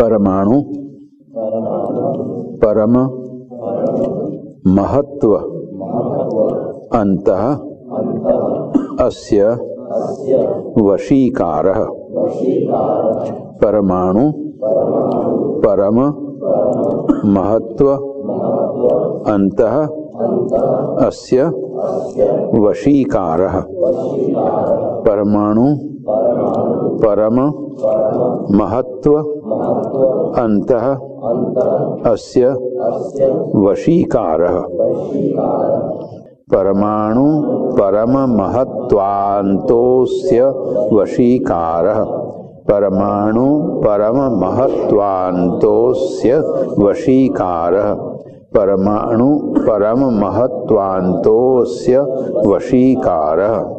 परमाणु परम महत्व अंत अस्य वशीकार। परमाणु परम महत्व अंत अस्य वशीकार। परमाणु परम महत्व अंत अस्य वशीकार। परमाणु परम महत्वांतोस्य वशीकार। परमाणु परम महत्वांतोस्य वशीकार। परमाणु परम महत्वांतोस्य वशीकार।